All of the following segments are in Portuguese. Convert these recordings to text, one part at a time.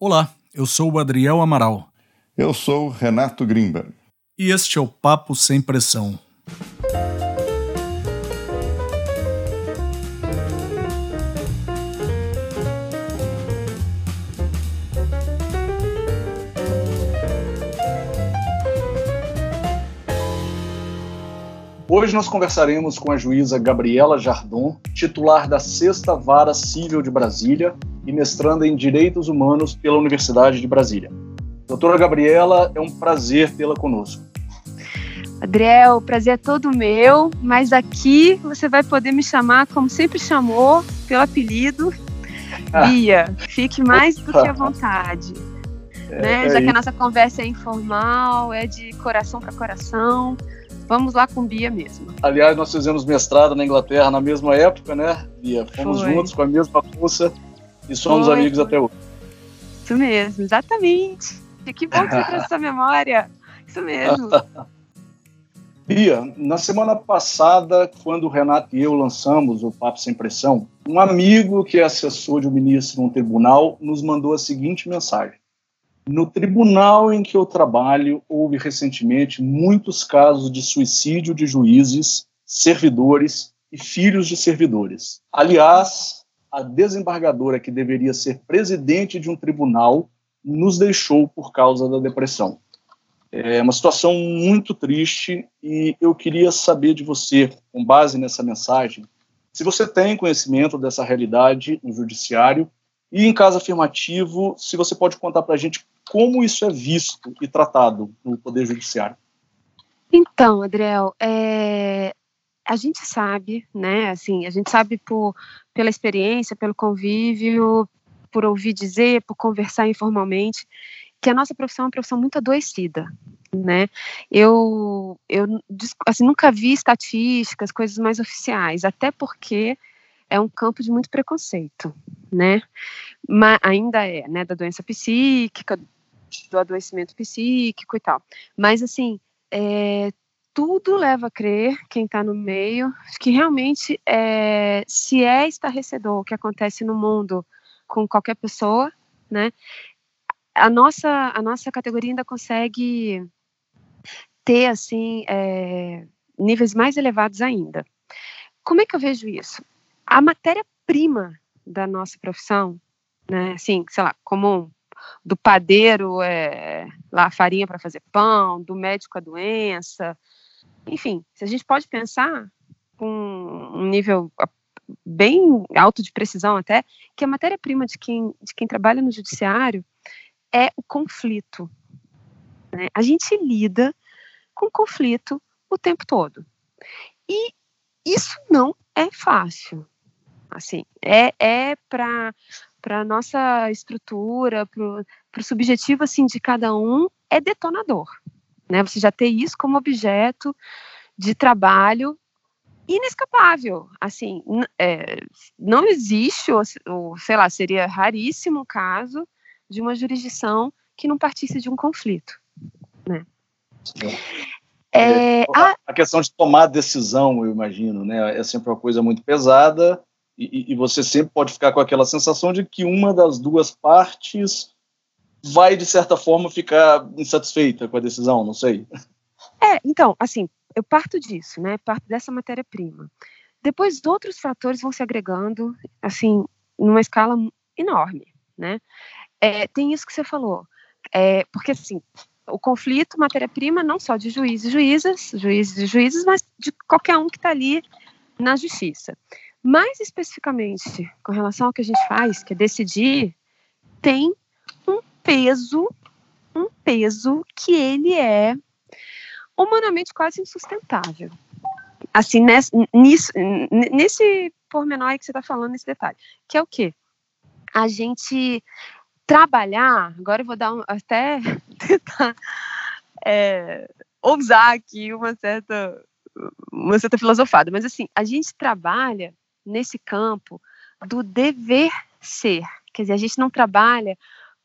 Olá, eu sou o Adriel Amaral. Eu sou Renato Grimberg. E este é o Papo Sem Pressão. Hoje nós conversaremos com a juíza Gabriela Jardon, titular da Sexta Vara Civil de Brasília e mestranda em Direitos Humanos pela Universidade de Brasília. Doutora Gabriela, é um prazer tê-la conosco. Adriel, o prazer é todo meu, mas aqui você vai poder me chamar como sempre chamou, pelo apelido Bia. Fique mais do que à vontade. É, né? É Já que a nossa conversa é informal, é de coração para coração, Vamos lá com Bia mesmo. Aliás, nós fizemos mestrado na Inglaterra na mesma época, né, Bia? Fomos Foi. juntos com a mesma cursa e somos Foi. amigos até hoje. Isso mesmo, exatamente. Que bom que você trouxe essa memória. Isso mesmo. Bia, na semana passada, quando o Renato e eu lançamos o Papo Sem Pressão, um amigo que é assessor de um ministro no tribunal nos mandou a seguinte mensagem. No tribunal em que eu trabalho, houve recentemente muitos casos de suicídio de juízes, servidores e filhos de servidores. Aliás, a desembargadora que deveria ser presidente de um tribunal nos deixou por causa da depressão. É uma situação muito triste e eu queria saber de você, com base nessa mensagem, se você tem conhecimento dessa realidade no judiciário e, em caso afirmativo, se você pode contar para a gente como isso é visto e tratado no Poder Judiciário. Então, Adriel, é, a gente sabe, né, assim, a gente sabe por, pela experiência, pelo convívio, por ouvir dizer, por conversar informalmente, que a nossa profissão é uma profissão muito adoecida, né? Eu, eu assim, nunca vi estatísticas, coisas mais oficiais, até porque é um campo de muito preconceito, né? Mas ainda é, né, da doença psíquica, do adoecimento psíquico e tal. Mas assim, é, tudo leva a crer quem está no meio que realmente é, se é estarrecedor o que acontece no mundo com qualquer pessoa, né? A nossa a nossa categoria ainda consegue ter assim é, níveis mais elevados ainda. Como é que eu vejo isso? a matéria-prima da nossa profissão, né, assim, sei lá, como do padeiro é, lá a farinha para fazer pão, do médico a doença, enfim, se a gente pode pensar com um nível bem alto de precisão até, que a matéria-prima de quem, de quem trabalha no judiciário é o conflito. Né? A gente lida com conflito o tempo todo. E isso não é fácil. Assim, é, é para para nossa estrutura, para o subjetivo assim de cada um, é detonador. Né? Você já ter isso como objeto de trabalho inescapável. Assim, é, não existe, ou, ou, sei lá, seria raríssimo o caso de uma jurisdição que não partisse de um conflito. Né? É, a, a, questão de tomar decisão, eu imagino, né, é sempre uma coisa muito pesada e, e, você sempre pode ficar com aquela sensação de que uma das duas partes vai, de certa forma, ficar insatisfeita com a decisão, não sei. É, então, assim, eu parto disso, né? Parto dessa matéria-prima. Depois, outros fatores vão se agregando, assim, numa escala enorme, né? É, tem isso que você falou, é, porque, assim, o conflito, matéria-prima, não só de juízes e juízas, juízes e juízes, mas de qualquer um que está ali na justiça. Mais especificamente, com relação ao que a gente faz, que é decidir, tem peso, um peso que ele é humanamente quase insustentável. Assim, nesse, nesse pormenor aí que você está falando, nesse detalhe, que é o quê? A gente trabalhar, agora eu vou dar um, até tentar é, ousar aqui uma certa, uma certa filosofada, mas assim, a gente trabalha nesse campo do dever ser. Quer dizer, a gente não trabalha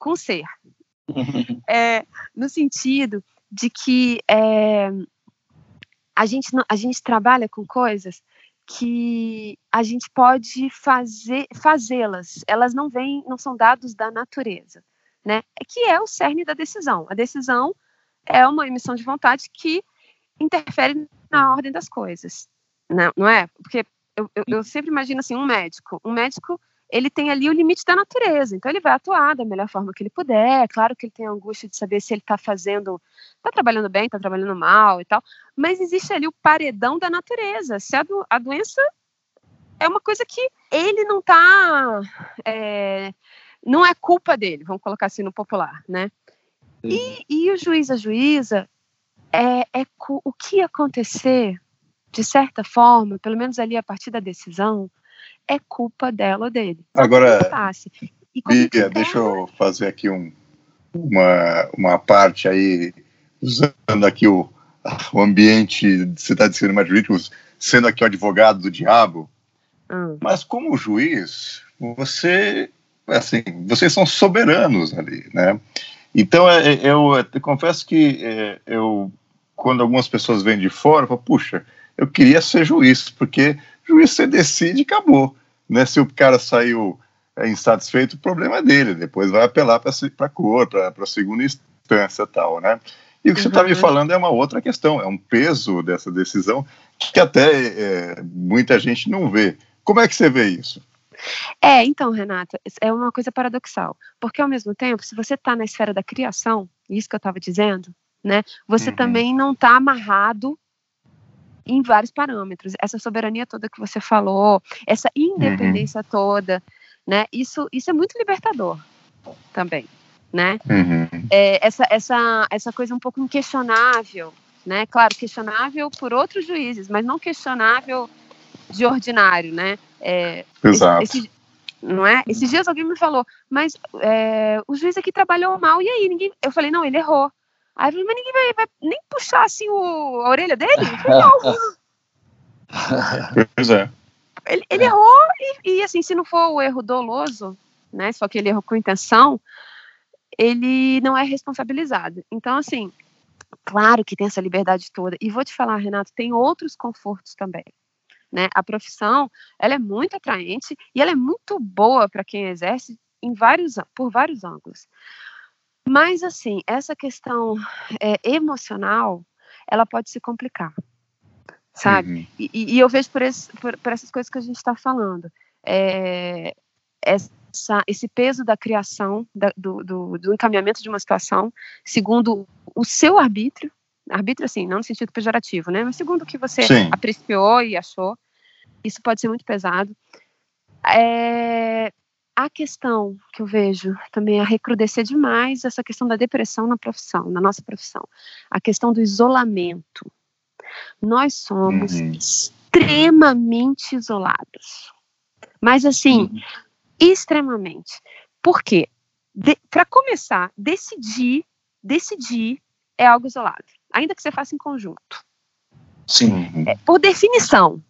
com ser. é, no sentido de que é, a, gente, a gente trabalha com coisas que a gente pode fazer fazê-las. Elas não vêm, não são dados da natureza. né? Que é o cerne da decisão. A decisão é uma emissão de vontade que interfere na ordem das coisas, não, não é? Porque eu, eu, eu sempre imagino assim, um médico, um médico ele tem ali o limite da natureza, então ele vai atuar da melhor forma que ele puder. É claro que ele tem a angústia de saber se ele está fazendo, está trabalhando bem, está trabalhando mal e tal, mas existe ali o paredão da natureza. Se a, do, a doença é uma coisa que ele não está, é, não é culpa dele, vamos colocar assim no popular, né? E, e o juiz, a juíza, é, é o que acontecer, de certa forma, pelo menos ali a partir da decisão, é culpa dela ou dele. Agora, Bia, deixa eu fazer aqui um, uma, uma parte aí, usando aqui o, o ambiente de cidade de cinema jurídico, sendo aqui o advogado do diabo, hum. mas como juiz, você, assim, vocês são soberanos ali, né? Então, é, é, eu, eu, eu confesso que é, eu, quando algumas pessoas vêm de fora, eu falo, puxa, eu queria ser juiz, porque juiz você decide e acabou. Né? Se o cara saiu é, insatisfeito, o problema é dele, depois vai apelar para a cor, para a segunda instância tal, né? E o que uhum. você está me falando é uma outra questão, é um peso dessa decisão que até é, muita gente não vê. Como é que você vê isso? É, então, Renata, é uma coisa paradoxal, porque ao mesmo tempo, se você está na esfera da criação, isso que eu estava dizendo, né, você uhum. também não está amarrado em vários parâmetros. Essa soberania toda que você falou, essa independência uhum. toda, né? Isso, isso é muito libertador também, né? Uhum. É, essa, essa, essa coisa um pouco inquestionável, né? Claro, questionável por outros juízes, mas não questionável de ordinário, né? É, Exato. Esse, esse, não é? Esses dias alguém me falou, mas é, o juiz aqui trabalhou mal, e aí? Ninguém... Eu falei, não, ele errou. Aí eu falei, mas ninguém vai, vai nem puxar assim o, a orelha dele? Não. pois é. Ele, ele errou e, e, assim, se não for o erro doloso, né, só que ele errou com intenção, ele não é responsabilizado. Então, assim, claro que tem essa liberdade toda. E vou te falar, Renato, tem outros confortos também. Né? A profissão, ela é muito atraente e ela é muito boa para quem exerce em vários, por vários ângulos. Mas, assim, essa questão é, emocional, ela pode se complicar, sabe? Uhum. E, e, eu vejo por, esse, por, por, essas coisas que a gente está falando. É, essa, esse peso da criação, da, do, do, do, encaminhamento de uma situação, segundo o seu arbítrio, arbítrio, assim, não no sentido pejorativo, né? Mas segundo o que você Sim. apreciou e achou, isso pode ser muito pesado. É, a questão que eu vejo também a recrudescer demais essa questão da depressão na profissão, na nossa profissão, a questão do isolamento. Nós somos uhum. extremamente isolados, mas assim, uhum. extremamente. Por quê? Para começar, decidir, decidir é algo isolado, ainda que você faça em conjunto. Sim. É, por definição,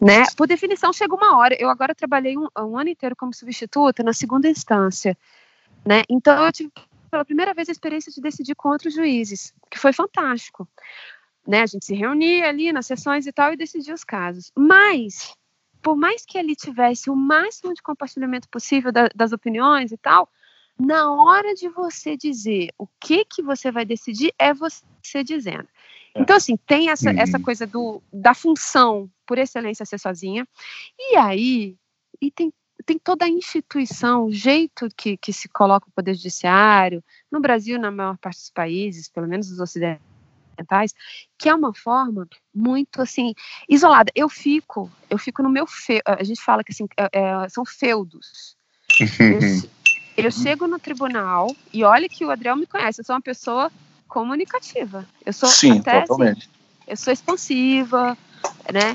né? Por definição, chega uma hora. Eu agora trabalhei um, um, ano inteiro como substituta na segunda instância, né? Então eu tive pela primeira vez a experiência de decidir com outros juízes, que foi fantástico. Né? A gente se reunia ali nas sessões e tal e decidia os casos. Mas, por mais que ali tivesse o máximo de compartilhamento possível da, das opiniões e tal, na hora de você dizer o que que você vai decidir, é você dizendo. É. Então, assim, tem essa, uhum. essa coisa do, da função por excelência ser sozinha. E aí, e tem, tem toda a instituição, o jeito que, que se coloca o Poder Judiciário, no Brasil, na maior parte dos países, pelo menos os ocidentais, que é uma forma muito assim isolada. Eu fico, eu fico no meu feudo. A gente fala que assim é, é, são feudos. eu, eu, chego no tribunal e olha que o Adriel me conhece. Eu sou uma pessoa comunicativa. Eu sou Sim, até, assim, totalmente. Assim, eu sou expansiva, né?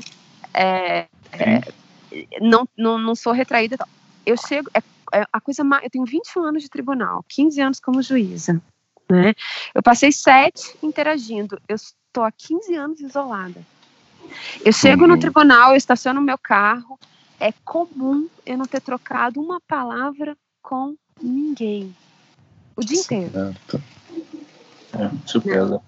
É, é, não, não, não sou retraída. Eu chego, é, é, a coisa mais, eu tenho 21 anos de tribunal, 15 anos como juíza, né? Eu passei sete interagindo. Eu estou há 15 anos isolada. Eu chego uhum. no tribunal, eu estaciono meu carro. É comum eu não ter trocado uma palavra com ninguém o dia inteiro. Certo. É, surpresa.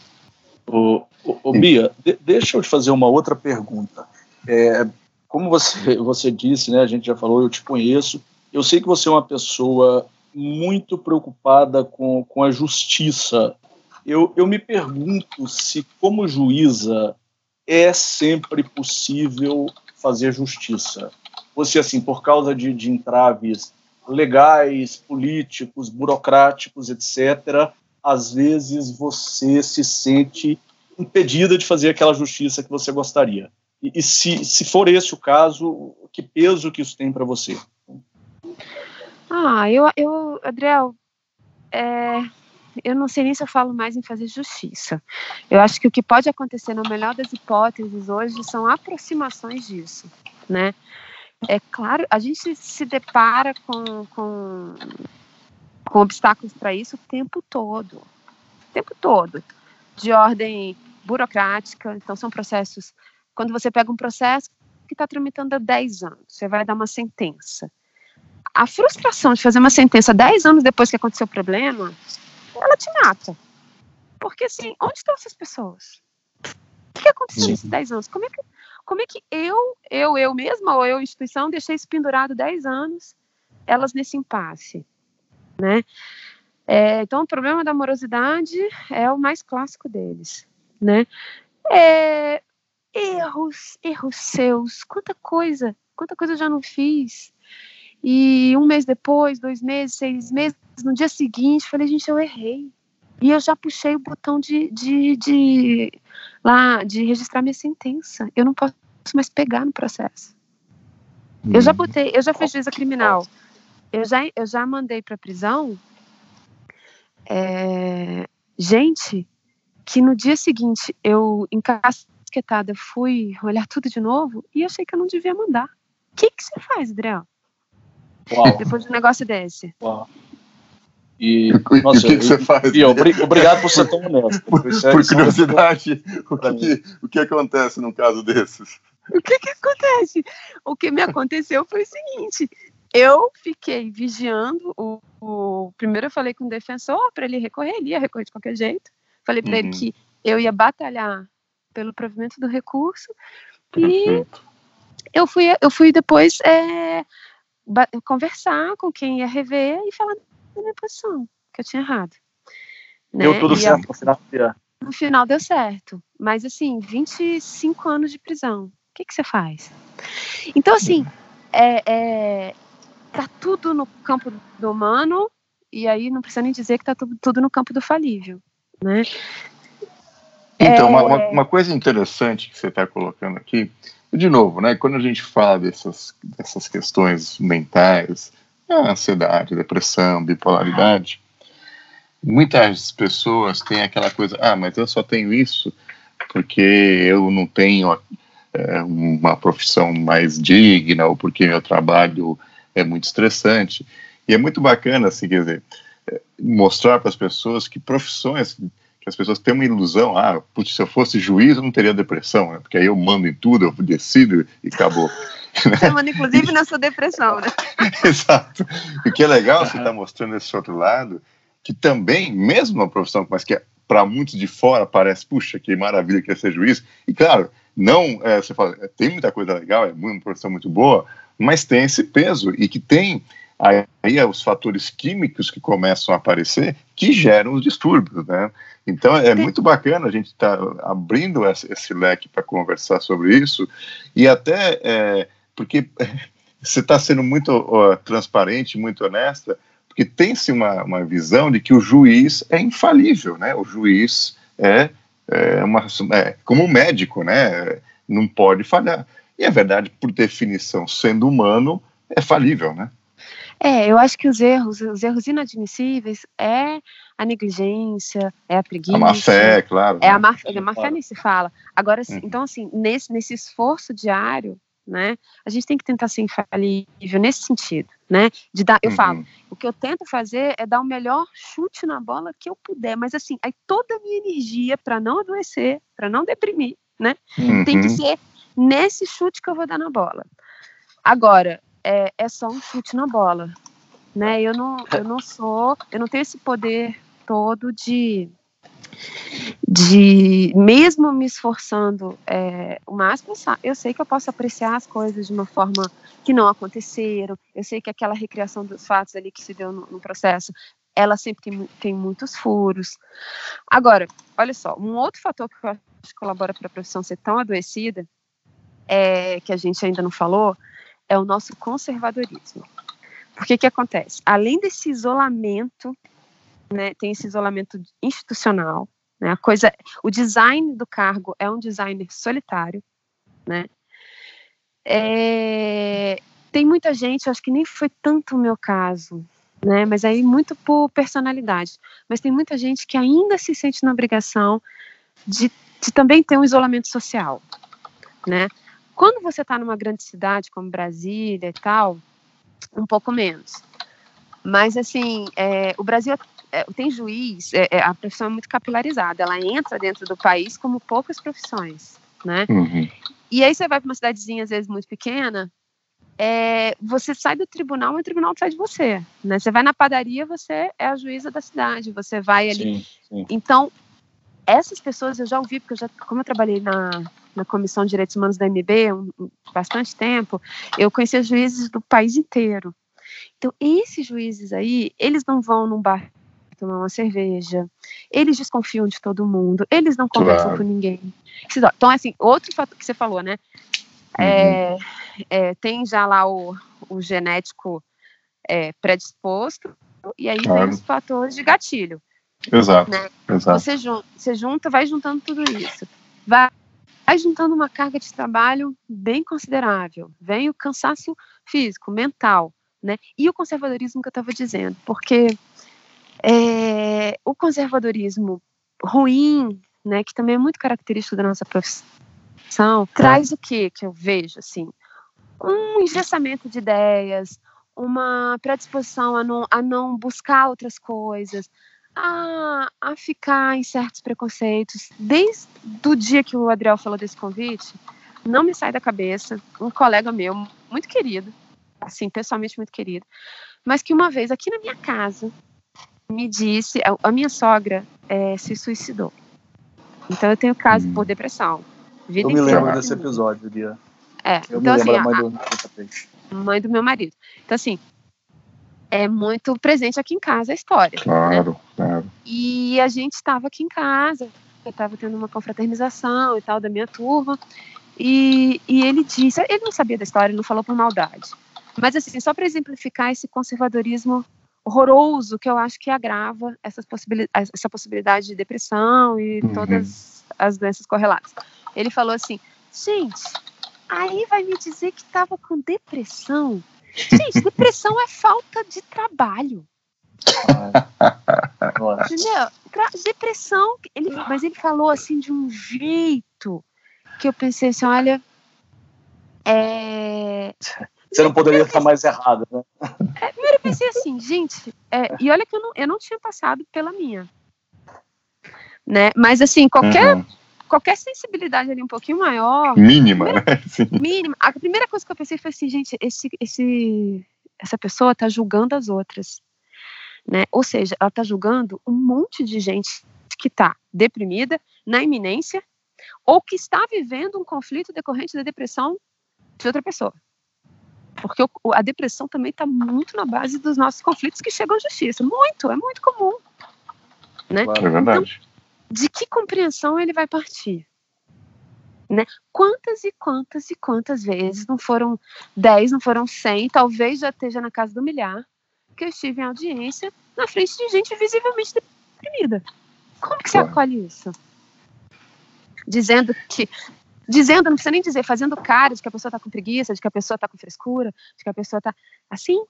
O, o, o Bia, de, deixa eu te fazer uma outra pergunta. É, como você, você disse, né, a gente já falou, eu te conheço, eu sei que você é uma pessoa muito preocupada com, com a justiça. Eu, eu me pergunto se, como juíza, é sempre possível fazer justiça. Você, assim, por causa de, de entraves legais, políticos, burocráticos, etc., às vezes você se sente impedida de fazer aquela justiça que você gostaria. E, e se, se for esse o caso, que peso que isso tem para você? Ah, eu, eu Adriel, é, eu não sei nem se eu falo mais em fazer justiça. Eu acho que o que pode acontecer, na melhor das hipóteses, hoje, são aproximações disso, né? É claro, a gente se depara com, com, com obstáculos para isso o tempo todo. O tempo todo. De ordem burocrática, então são processos. Quando você pega um processo que está tramitando há 10 anos, você vai dar uma sentença. A frustração de fazer uma sentença 10 anos depois que aconteceu o problema, ela te mata. Porque assim, onde estão essas pessoas? O que aconteceu nesses 10 anos? Como é que como é que eu, eu, eu mesma, ou eu, instituição, deixei isso pendurado 10 anos, elas nesse impasse, né? É, então, o problema da morosidade é o mais clássico deles, né? É, erros, erros seus, quanta coisa, quanta coisa eu já não fiz. E um mês depois, dois meses, seis meses, no dia seguinte, falei, gente, eu errei. E eu já puxei o botão de, de, de lá de registrar minha sentença. Eu não posso mais pegar no processo. Hum. Eu já hum. botei, eu já fiz juíza criminal. Eu já, eu já mandei para prisão é, gente que no dia seguinte eu encasquetada fui olhar tudo de novo e achei que eu não devia mandar. O que, que você faz, Adriel? Uau. Depois de um negócio desse. Uau. E, nossa, o que, que você faz? E, obrigado por ser tão honesto. Por, por curiosidade, o que, o que acontece num caso desses? O que, que acontece? O que me aconteceu foi o seguinte: eu fiquei vigiando o, o, primeiro eu falei com o defensor para ele recorrer, ele ia recorrer de qualquer jeito. Falei para uhum. ele que eu ia batalhar pelo provimento do recurso Perfeito. e eu fui eu fui depois é, conversar com quem ia rever e falar da minha posição, que eu tinha errado. Né? Deu tudo e certo no final. No final deu certo. Mas, assim, 25 anos de prisão. O que, que você faz? Então, assim, é, é, tá tudo no campo do humano, e aí não precisa nem dizer que tá tudo, tudo no campo do falível, né? Então, é... uma, uma, coisa interessante que você está colocando aqui, de novo, né, quando a gente fala dessas, dessas questões mentais, ansiedade, depressão, bipolaridade, muitas pessoas têm aquela coisa, ah, mas eu só tenho isso porque eu não tenho é, uma profissão mais digna ou porque meu trabalho é muito estressante. E é muito bacana, assim, quer dizer, é, mostrar para as pessoas que profissões que as pessoas têm uma ilusão, ah, putz, se eu fosse juiz eu não teria depressão, né? porque aí eu mando em tudo, eu decido e acabou. Você manda inclusive na sua depressão, né? Exato. E o que é legal, você está mostrando esse outro lado, que também, mesmo uma profissão, mas que é, para muitos de fora parece, puxa, que maravilha que é ser juiz, e claro, não, é, você fala, é, tem muita coisa legal, é uma profissão muito boa, mas tem esse peso, e que tem aí é os fatores químicos que começam a aparecer que geram os distúrbios, né? Então é muito bacana a gente estar tá abrindo esse, leque para conversar sobre isso e até é, porque você está sendo muito ó, transparente, muito honesta, porque tem-se uma, uma visão de que o juiz é infalível, né? O juiz é, é, uma, é como um médico, né? Não pode falhar. E é verdade, por definição, sendo humano, é falível, né? É, eu acho que os erros, os erros inadmissíveis é a negligência, é a preguiça. A má fé, claro. É a má, a má fé nem se fala. Agora, uhum. então, assim, nesse, nesse esforço diário, né, a gente tem que tentar ser infalível nesse sentido, né, de dar, eu uhum. falo, o que eu tento fazer é dar o melhor chute na bola que eu puder, mas assim, aí toda a minha energia para não adoecer, para não deprimir, né, uhum. tem que uhum. ser nesse chute que eu vou dar na bola. Agora, é, é só um chute na bola, né? Eu não, eu não sou, eu não tenho esse poder todo de de mesmo me esforçando é, o máximo, eu sei que eu posso apreciar as coisas de uma forma que não aconteceram, eu sei que aquela recriação dos fatos ali que se deu no, no processo, ela sempre tem, tem, muitos furos. Agora, olha só, um outro fator que eu acho que colabora para a profissão ser tão adoecida, é, que a gente ainda não falou, é o nosso conservadorismo. Porque que acontece? Além desse isolamento, né, tem esse isolamento institucional, né, a coisa, o design do cargo é um designer solitário, né? É, tem muita gente, acho que nem foi tanto o meu caso, né? Mas aí muito por personalidade. Mas tem muita gente que ainda se sente na obrigação de, de também ter um isolamento social, né? Quando você está numa grande cidade como Brasília e tal, um pouco menos. Mas assim, é, o Brasil é, tem juiz, é, é, a profissão é muito capilarizada. Ela entra dentro do país como poucas profissões, né? Uhum. E aí você vai para uma cidadezinha às vezes muito pequena, é, você sai do tribunal, e o tribunal sai de você. Né? Você vai na padaria, você é a juíza da cidade, você vai ali. Sim, sim. Então, essas pessoas eu já ouvi, porque eu já, como eu trabalhei na, na Comissão de Direitos Humanos da MB um, bastante tempo, eu conhecia juízes do país inteiro. Então, esses juízes aí, eles não vão num bar tomar uma cerveja, eles desconfiam de todo mundo, eles não conversam claro. com ninguém. Então, assim, outro fator que você falou, né? É, uhum. É, tem já lá o, o genético é, predisposto, e aí claro. vem os fatores de gatilho. Exato, né? exato. Você, junta, você junta, vai juntando tudo isso. Vai, vai juntando uma carga de trabalho bem considerável. Vem o cansaço físico, mental, né? E o conservadorismo que eu estava dizendo, porque é, o conservadorismo ruim, né, que também é muito característico da nossa profissão, é. traz o que que eu vejo assim um engessamento de ideias uma predisposição a não, a não buscar outras coisas a, a ficar em certos preconceitos desde o dia que o Adriel falou desse convite não me sai da cabeça um colega meu muito querido assim pessoalmente muito querido mas que uma vez aqui na minha casa me disse a, a minha sogra é, se suicidou então eu tenho caso hum. por depressão Vida eu me lembro desse episódio, Lia. É, eu então assim, a mãe, do... a mãe do meu marido. Então assim, é muito presente aqui em casa a história. Né? Claro, né? E a gente estava aqui em casa, eu estava tendo uma confraternização e tal da minha turma, e, e ele disse, ele não sabia da história, não falou por maldade. Mas assim, só para exemplificar esse conservadorismo horroroso que eu acho que agrava essas possibilidade, essa possibilidade de depressão e uhum. todas as doenças correlatas. Ele falou assim: gente, aí vai me dizer que estava com depressão. Gente, depressão é falta de trabalho. Entendeu? Depressão, ele, mas ele falou assim de um jeito que eu pensei assim: olha, é, você não poderia estar mais errado, né? É, primeiro eu pensei assim, gente, é, e olha que eu não, eu não tinha passado pela minha. Né? Mas assim, qualquer uhum qualquer sensibilidade ali um pouquinho maior. Mínima, né? Sim. Mínima. A primeira coisa que eu pensei foi assim, gente, esse, esse, essa pessoa está julgando as outras. Né? Ou seja, ela está julgando um monte de gente que está deprimida, na iminência, ou que está vivendo um conflito decorrente da depressão de outra pessoa. Porque a depressão também está muito na base dos nossos conflitos que chegam à justiça. Muito, é muito comum. Né? Claro, é verdade. Então, de que compreensão ele vai partir? Né? Quantas e quantas e quantas vezes, não foram 10, não foram 100, talvez já esteja na casa do milhar, que eu estive em audiência na frente de gente visivelmente deprimida. Como que você acolhe isso? Dizendo que. Dizendo, não precisa nem dizer, fazendo cara de que a pessoa está com preguiça, de que a pessoa está com frescura, de que a pessoa está. Assim,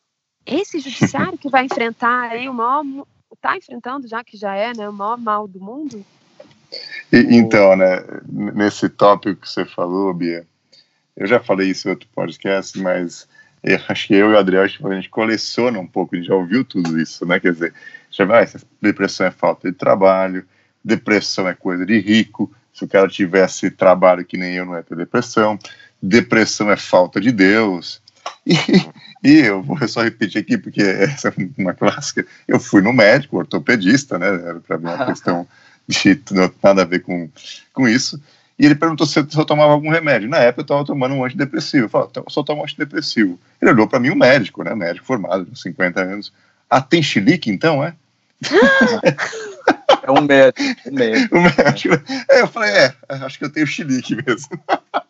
esse judiciário que vai enfrentar aí o maior está enfrentando, já que já é né, o maior mal do mundo? E, então, né, nesse tópico que você falou, Bia, eu já falei isso em outro podcast, mas eu acho que eu e o Adriel, tipo, a gente coleciona um pouco, a gente já ouviu tudo isso, né? Quer dizer, já vai, depressão é falta de trabalho, depressão é coisa de rico, se o cara tivesse trabalho que nem eu, não é ter depressão, depressão é falta de Deus, e, e eu vou só repetir aqui, porque essa é uma clássica. Eu fui no médico, ortopedista, né? Para ver uma questão de nada a ver com, com isso. E ele perguntou se eu tomava algum remédio. Na época eu estava tomando um antidepressivo. Eu falei, eu só tomo um antidepressivo. Ele olhou para mim, um médico, né? Médico formado, de 50 anos. Ah, tem xilique então, é? É um médico. Um médico. Um médico. É, eu falei, é, acho que eu tenho xilique mesmo.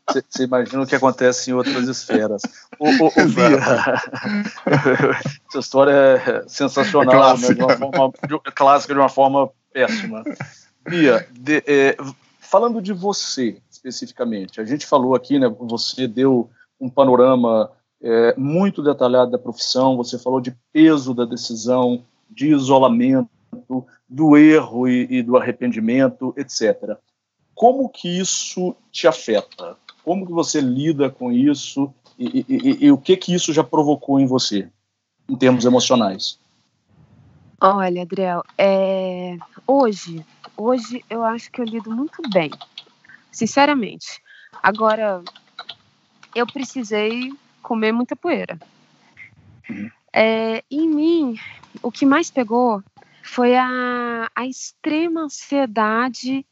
Você imagina o que acontece em outras esferas. O, o, o Bia, essa história é sensacional, é clássica. Né? De uma forma, de, clássica de uma forma péssima. Bia, de, é, falando de você especificamente, a gente falou aqui, né? Você deu um panorama é, muito detalhado da profissão, você falou de peso da decisão, de isolamento, do erro e, e do arrependimento, etc. Como que isso te afeta? Como que você lida com isso e, e, e, o que que isso já provocou em você, em termos emocionais? Olha, Adriel, é... hoje, hoje eu acho que eu lido muito bem, sinceramente. Agora, eu precisei comer muita poeira. Uhum. É, em mim, o que mais pegou foi a, a extrema ansiedade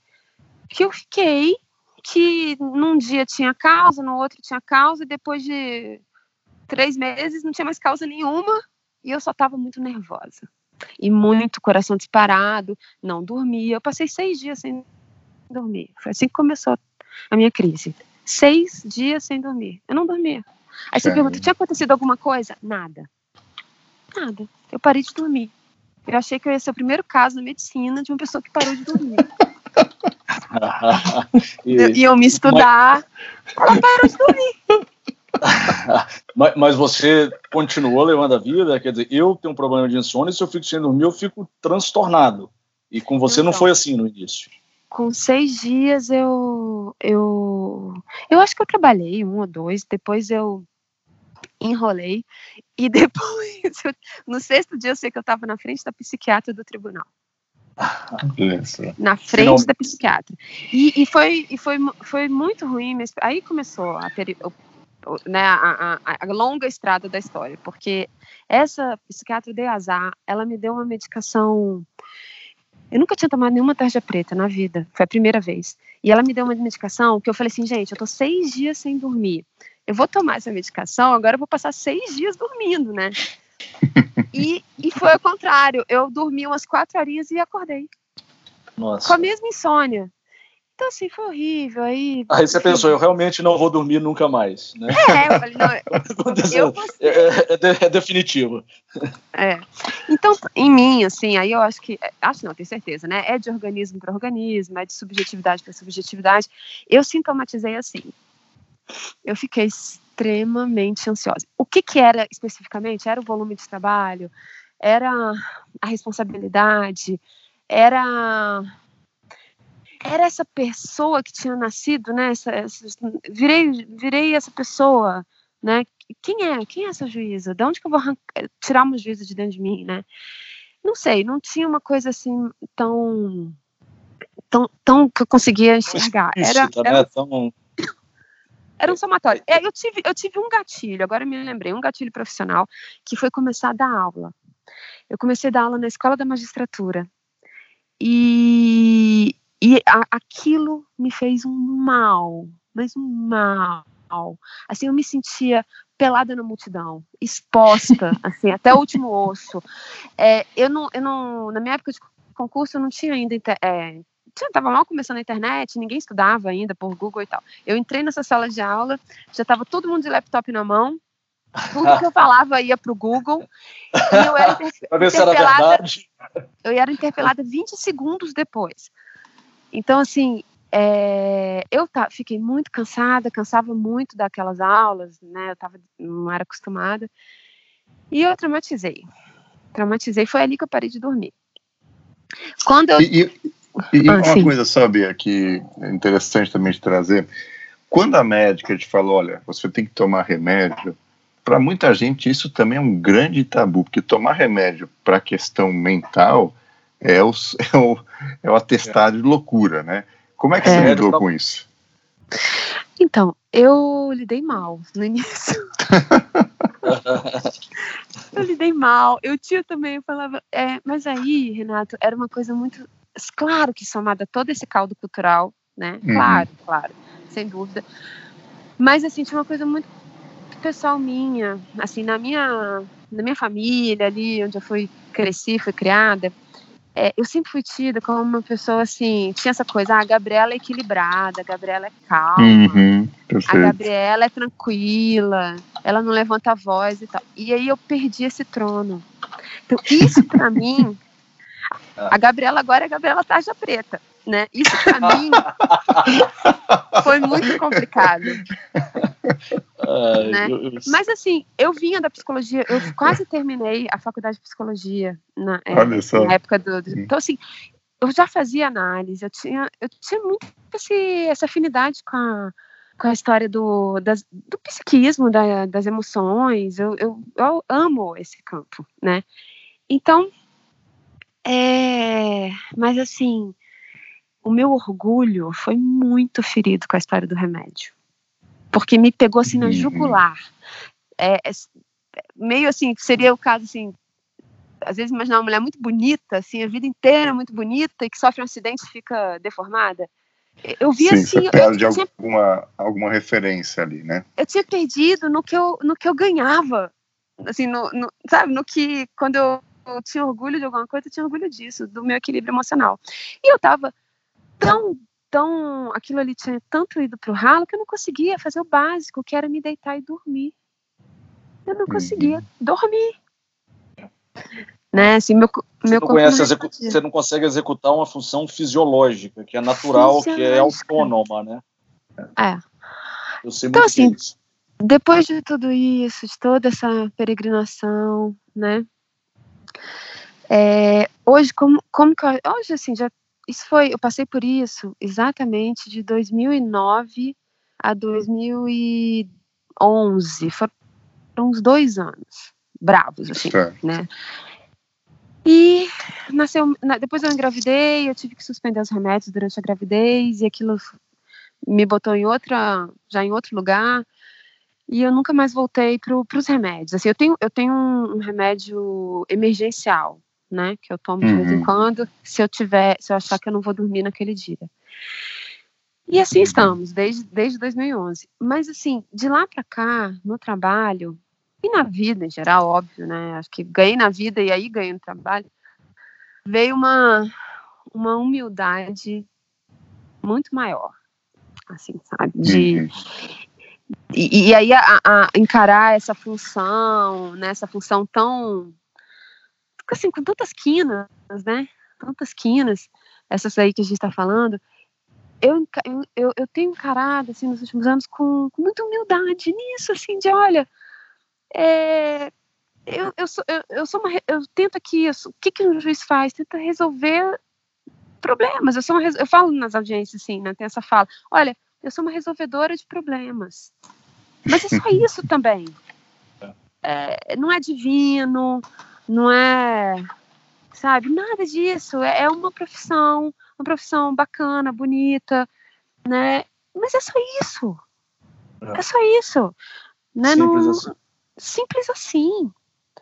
que eu fiquei, que num dia tinha causa, no outro tinha causa, e depois de três meses não tinha mais causa nenhuma, e eu só estava muito nervosa. E muito coração disparado, não dormia. Eu passei seis dias sem dormir. Foi assim que começou a minha crise. Seis dias sem dormir. Eu não dormia. Aí você pergunta, tinha acontecido alguma coisa? Nada. Nada. Eu parei de dormir. Eu achei que eu ia ser o primeiro caso na medicina de uma pessoa que parou de dormir. e, eu me estudar, ela parou de dormir. mas, mas, você continuou levando a vida? Quer dizer, eu tenho um problema de insônia, se eu fico sem dormir, eu fico transtornado. E com você então, não foi assim no início. Com seis dias eu, eu. Eu acho que eu trabalhei um ou dois, depois eu enrolei. E depois, no sexto dia, eu sei que eu estava na frente da psiquiatra do tribunal. Na frente da psiquiatra. E, e, foi, e foi, foi muito ruim. Aí começou a, né, a, a, a, longa estrada da história, porque essa psiquiatra de azar, ela me deu uma medicação. Eu nunca tinha tomado nenhuma tarja preta na vida, foi a primeira vez. E ela me deu uma medicação que eu falei assim, gente, eu tô seis dias sem dormir eu vou tomar essa medicação, agora eu vou passar seis dias dormindo, né? e, e foi ao contrário, eu dormi umas quatro horinhas e acordei. Nossa. Com a mesma insônia. Então, assim, foi horrível. Aí, aí você pensou, eu realmente não vou dormir nunca mais, né? É, eu falei, não, eu é, é, é, é, definitivo. É. Então, em mim, assim, aí eu acho que, acho não, tenho certeza, né? É de organismo para organismo, é de subjetividade para subjetividade. Eu sintomatizei assim eu fiquei extremamente ansiosa. O que, que era especificamente? Era o volume de trabalho? Era a responsabilidade? Era era essa pessoa que tinha nascido, né? Essa, essa, virei, virei essa pessoa, né? Quem é? Quem é essa juíza? De onde que eu vou tirar uma juíza de dentro de mim, né? Não sei, não tinha uma coisa assim tão tão, tão que eu conseguia enxergar. Era, né? era, era um somatório. É, eu, tive, eu tive um gatilho, agora me lembrei, um gatilho profissional, que foi começar a dar aula. Eu comecei a dar aula na escola da magistratura. E, e a, aquilo me fez um mal, mas um mal. Assim, eu me sentia pelada na multidão, exposta, assim, até o último osso. É, eu não, eu não, na minha época de concurso, eu não tinha ainda é, estava mal começando a internet, ninguém estudava ainda por Google e tal. Eu entrei nessa sala de aula, já estava todo mundo de laptop na mão, tudo que eu falava ia para o Google, e eu era interpelada, eu era interpelada 20 segundos depois. Então, assim, é, eu tá, fiquei muito cansada, cansava muito daquelas aulas, né? Eu tava, não era acostumada. E eu traumatizei. Traumatizei, foi ali que eu parei de dormir. Quando eu... E, e, e ah, uma sim. coisa, sabe, que é interessante também de trazer, quando a médica te falou, olha, você tem que tomar remédio, para muita gente isso também é um grande tabu, porque tomar remédio para questão mental é o, é, o, é o atestado de loucura, né? Como é que é. você lidou com isso? Então, eu lidei mal no início. eu lidei mal. Eu tinha também, eu falava, é, mas aí, Renato, era uma coisa muito claro que somada a todo esse caldo cultural, né? Uhum. Claro, claro, sem dúvida. Mas assim, tinha uma coisa muito pessoal minha, assim, na minha, na minha família ali, onde eu fui cresci, fui criada, é, eu sempre fui tida como uma pessoa assim, tinha essa coisa, ah, a Gabriela é equilibrada, a Gabriela é calma, uhum, a Gabriela é tranquila, ela não levanta a voz e tal. E aí eu perdi esse trono. Então, isso para mim, a Gabriela agora é a Gabriela Tarja Preta né? Isso para mim foi muito complicado. né? Mas assim, eu vinha da psicologia, eu quase terminei a faculdade de psicologia na, é, na época do, do, Então, assim, eu já fazia análise, eu tinha, eu tinha muito esse, essa afinidade com a, com a história do, das, do psiquismo, da, das emoções. Eu, eu, eu amo esse campo, né? Então, é, mas assim, o meu orgulho foi muito ferido com a história do remédio. Porque me pegou assim na uhum. jugular. É, é, meio assim, seria o caso assim, às vezes imaginar uma mulher muito bonita, assim, a vida inteira muito bonita e que sofre um acidente e fica deformada. Eu vi Sim, assim, você perde eu, tinha, alguma, alguma referência ali, né? Eu tinha perdido no que eu, no que eu ganhava, assim, no, no sabe, no que quando eu, eu tinha orgulho de alguma coisa, eu tinha orgulho disso, do meu equilíbrio emocional. E eu tava tão, tão. Aquilo ali tinha tanto ido pro ralo que eu não conseguia fazer o básico, que era me deitar e dormir. Eu não conseguia uhum. dormir. Né? Assim, meu, meu você, não conhece, não você não consegue executar uma função fisiológica, que é natural, que é autônoma, né? É. Eu sei então, assim, disso. depois de tudo isso, de toda essa peregrinação, né? É, hoje, como, como que eu, hoje, assim, já isso foi, eu passei por isso exatamente de 2009 a 2011. Foram uns dois anos bravos, assim, certo. né? E nasceu, depois eu engravidei, eu tive que suspender os remédios durante a gravidez e aquilo me botou em outra, já em outro lugar. E eu nunca mais voltei para os remédios. Assim, eu tenho, eu tenho um, um remédio emergencial, né? Que eu tomo de vez em uhum. quando, se eu tiver, se eu achar que eu não vou dormir naquele dia. E assim uhum. estamos, desde, desde 2011. Mas, assim, de lá para cá, no trabalho, e na vida em geral, óbvio, né? Acho que ganhei na vida e aí ganhei no trabalho, veio uma, uma humildade muito maior, assim, sabe? De, uhum. E, e, aí a, a, encarar essa função, né? Essa função tão assim, com tantas quinas, né? Tantas quinas, essas aí que a gente está falando, eu, eu, eu tenho encarado, assim, nos últimos anos com, com muita humildade nisso, assim, de, olha, é, eu, eu, sou, eu, eu, sou uma, eu tento aqui, eu sou, o que, que um juiz faz? Tenta resolver problemas, eu sou uma, eu falo nas audiências, assim, né, tem essa fala, olha, eu sou uma resolvedora de problemas, mas é só isso também, é, não é divino, não é, sabe, nada disso. É, é uma profissão, uma profissão bacana, bonita, né? Mas é só isso. É, é só isso. Né? Simples não, assim. Simples assim.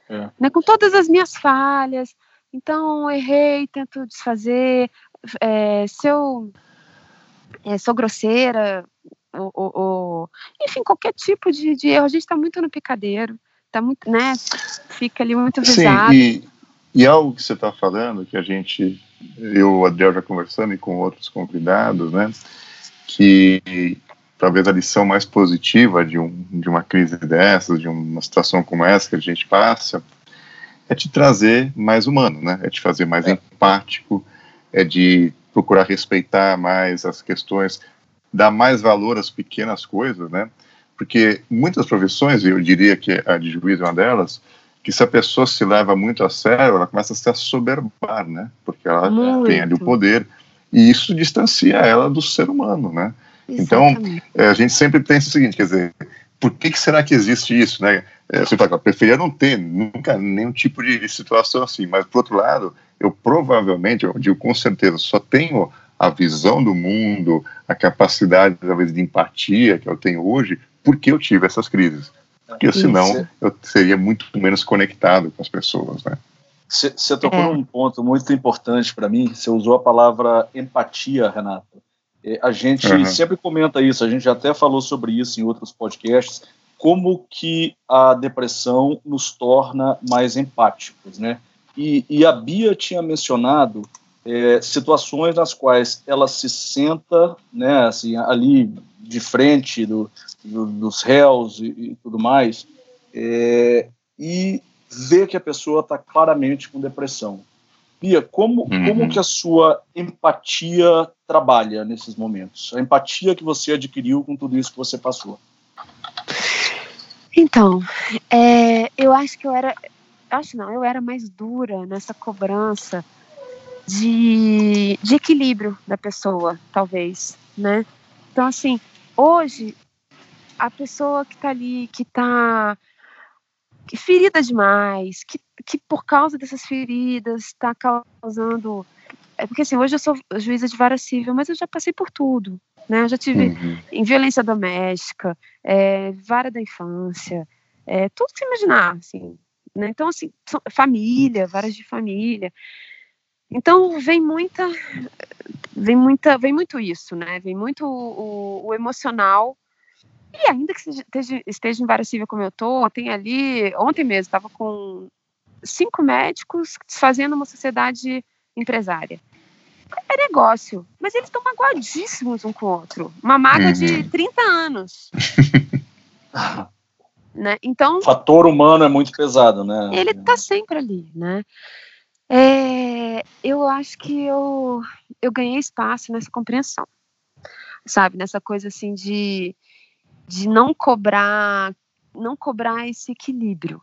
É. Né? Com todas as minhas falhas. Então, errei, tento desfazer. É, se eu é, sou grosseira, ou, ou, enfim, qualquer tipo de, de erro, a gente está muito no picadeiro tá muito, né? Fica ali muito visado. Sim, e, e algo que você está falando, que a gente, eu, Adriel, já conversando e com outros convidados, né? Que talvez a lição mais positiva de, um, de uma crise dessas, de uma situação como essa que a gente passa, é te trazer mais humano, né? É te fazer mais é. empático, é de procurar respeitar mais as questões, dar mais valor às pequenas coisas, né? porque muitas profissões, eu diria que a de juiz é uma delas, que se a pessoa se leva muito a sério, ela começa a se assoberbar, né? Porque ela muito. tem ali o poder e isso distancia ela do ser humano, né? Então, Exatamente. Então, a gente sempre pensa o seguinte, quer dizer, por que, que será que existe isso, né? É, você fala, eu preferia não ter nunca nenhum tipo de, de situação assim, mas por outro lado, eu provavelmente, eu digo com certeza, só tenho a visão do mundo, a capacidade, talvez, de empatia que eu tenho hoje, porque eu tive essas crises. Porque senão eu seria muito menos conectado com as pessoas, né? Você tocou é. num ponto muito importante para mim. Você usou a palavra empatia, Renato. É, a gente uhum. sempre comenta isso, a gente até falou sobre isso em outros podcasts, como que a depressão nos torna mais empáticos, né? E, e a Bia tinha mencionado é, situações nas quais ela se senta, né, assim, ali de frente do, do, dos réus e, e tudo mais, é, e vê que a pessoa está claramente com depressão. Bia, como, uhum. como que a sua empatia trabalha nesses momentos? A empatia que você adquiriu com tudo isso que você passou? Então, é, eu acho que eu era, acho não, eu era mais dura nessa cobrança de, de equilíbrio da pessoa, talvez, né? Então, assim, hoje, a pessoa que tá ali, que tá ferida demais, que, que por causa dessas feridas está causando. É porque assim, hoje eu sou juíza de vara civil, mas eu já passei por tudo. Né? Eu já tive uhum. em violência doméstica, é, vara da infância, é, tudo que você imaginar, assim. Né? Então, assim, família, varas de família. Então vem muita, vem muita, vem muito isso, né? Vem muito o, o emocional e ainda que esteja, esteja em como eu tô, tem ali, ontem mesmo, estava com cinco médicos fazendo uma sociedade empresária. É negócio, mas eles estão magoadíssimos um com o outro. Uma mágoa uhum. de 30 anos. né? Então, o fator humano é muito pesado, né? Ele está sempre ali, né? É, eu acho que eu, eu ganhei espaço nessa compreensão, sabe? Nessa coisa assim de de não cobrar, não cobrar esse equilíbrio.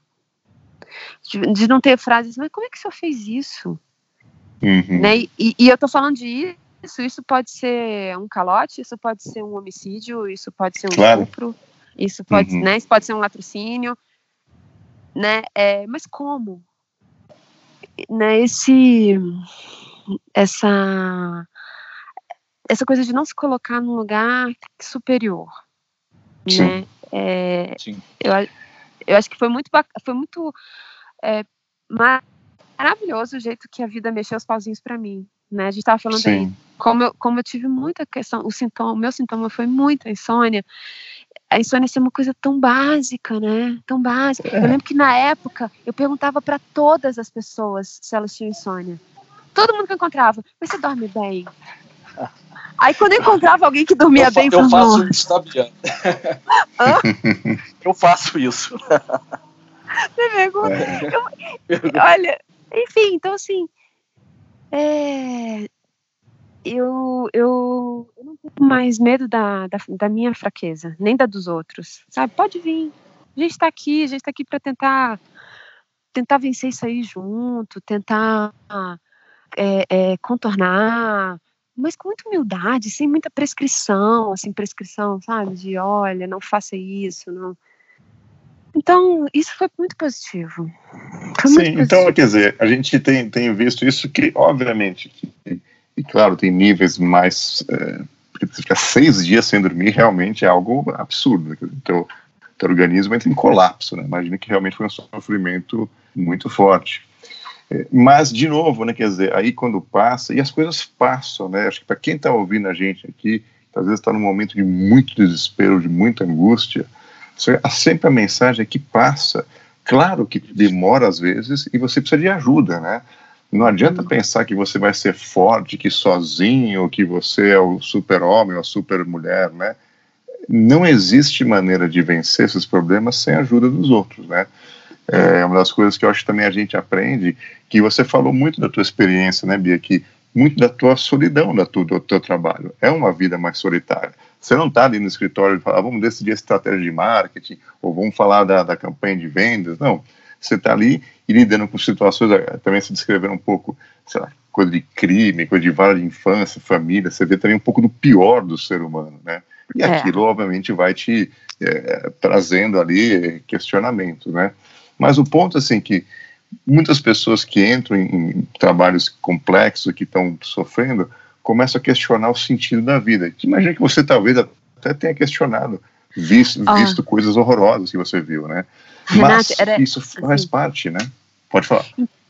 De, de não ter frases, mas como é que o senhor fez isso? Uhum. Né? E, e eu tô falando de isso, isso pode ser um calote, isso pode ser um homicídio, isso pode ser um claro. estupro, isso pode, uhum. né, isso pode ser um latrocínio, né? É, mas como? Né, esse, essa, essa coisa de não se colocar num lugar superior, Sim. né? É, Sim. Eu, eu acho que foi muito foi muito é, maravilhoso o jeito que a vida mexeu os pauzinhos para mim, né? A gente estava falando Sim. aí como eu, como eu tive muita questão, o sintoma, o meu sintoma foi muita insônia. A insônia é uma coisa tão básica, né? Tão básica. É. Eu lembro que na época eu perguntava para todas as pessoas se elas tinham insônia. Todo mundo que eu encontrava, mas você dorme bem? Aí quando eu encontrava alguém que dormia eu bem, eu faço isso, tá, Bia? eu faço isso. Você pergunta? É. Eu, olha, enfim, então assim, é, eu, eu, eu não tenho mais medo da, da, da, minha fraqueza, nem da dos outros, sabe? Pode vir, a gente está aqui, a gente está aqui para tentar tentar vencer isso aí junto, tentar é, é, contornar, mas com muita humildade, sem muita prescrição, assim, prescrição, sabe? De olha, não faça isso, não. Então, isso foi muito positivo. Foi Sim, muito então, quer dizer, a gente tem, tem visto isso que, obviamente, que, e claro, tem níveis mais. É, porque você ficar seis dias sem dormir realmente é algo absurdo. Então, teu organismo entra em colapso, né? Imagina que realmente foi um sofrimento muito forte. Mas, de novo, né, quer dizer, aí quando passa, e as coisas passam, né? Acho que para quem está ouvindo a gente aqui, às vezes está num momento de muito desespero, de muita angústia, sempre a mensagem é que passa. Claro que demora às vezes e você precisa de ajuda, né? Não adianta pensar que você vai ser forte, que sozinho, que você é o super-homem ou a super-mulher, né? Não existe maneira de vencer esses problemas sem a ajuda dos outros, né? É uma das coisas que eu acho que também a gente aprende, que você falou muito da tua experiência, né, Bia, que muito da tua solidão da tu, do teu trabalho. É uma vida mais solitária. Você não está ali no escritório e fala, ah, vamos decidir a estratégia de marketing, ou vamos falar da, da campanha de vendas. Não. Você está ali e lidando com situações, eh, também se descrever um pouco, sei lá, coisa de crime, coisa de vara de infância, família, você vê também um pouco do pior do ser humano, né? E é. aquilo, obviamente, vai te é, trazendo ali questionamentos, né? Mas o ponto, assim, que muitas pessoas que entram em, trabalhos complexos, que estão sofrendo, começam a questionar o sentido da vida. Imagina que você talvez até tenha questionado, visto, ah. visto coisas horrorosas que você viu, né? Mas era, isso faz assim, parte, né? Pode falar.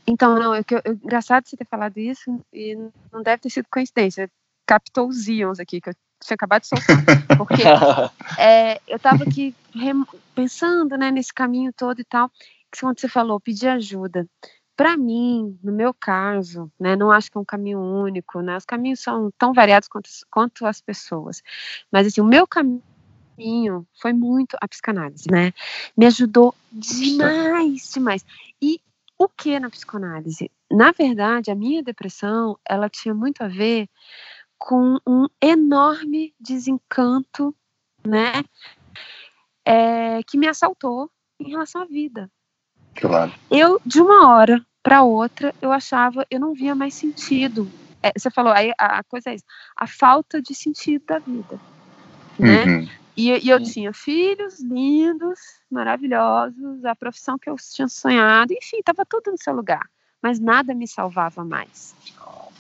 Então, não, é eu, eu, engraçado você ter falado isso e não deve ter sido coincidência. Captou os íons aqui, que eu tinha acabado de soltar. Porque é, eu estava aqui pensando né, nesse caminho todo e tal, que quando você falou, pedir ajuda. Para mim, no meu caso, né, não acho que é um caminho único, né? Os caminhos são tão variados quanto, quanto as pessoas. Mas assim, o meu caminho foi muito a psicanálise, né? Me ajudou demais, demais. E o que na psicanálise? Na verdade, a minha depressão, ela tinha muito a ver com um enorme desencanto, né? É, que me assaltou em relação à vida. Claro. Eu, de uma hora para outra, eu achava, eu não via mais sentido. É, você falou, aí a, a, coisa é isso, a falta de sentido da vida, né? Uhum. E, e, eu tinha filhos lindos, maravilhosos, a profissão que eu tinha sonhado, enfim, estava tudo no seu lugar. Mas nada me salvava mais.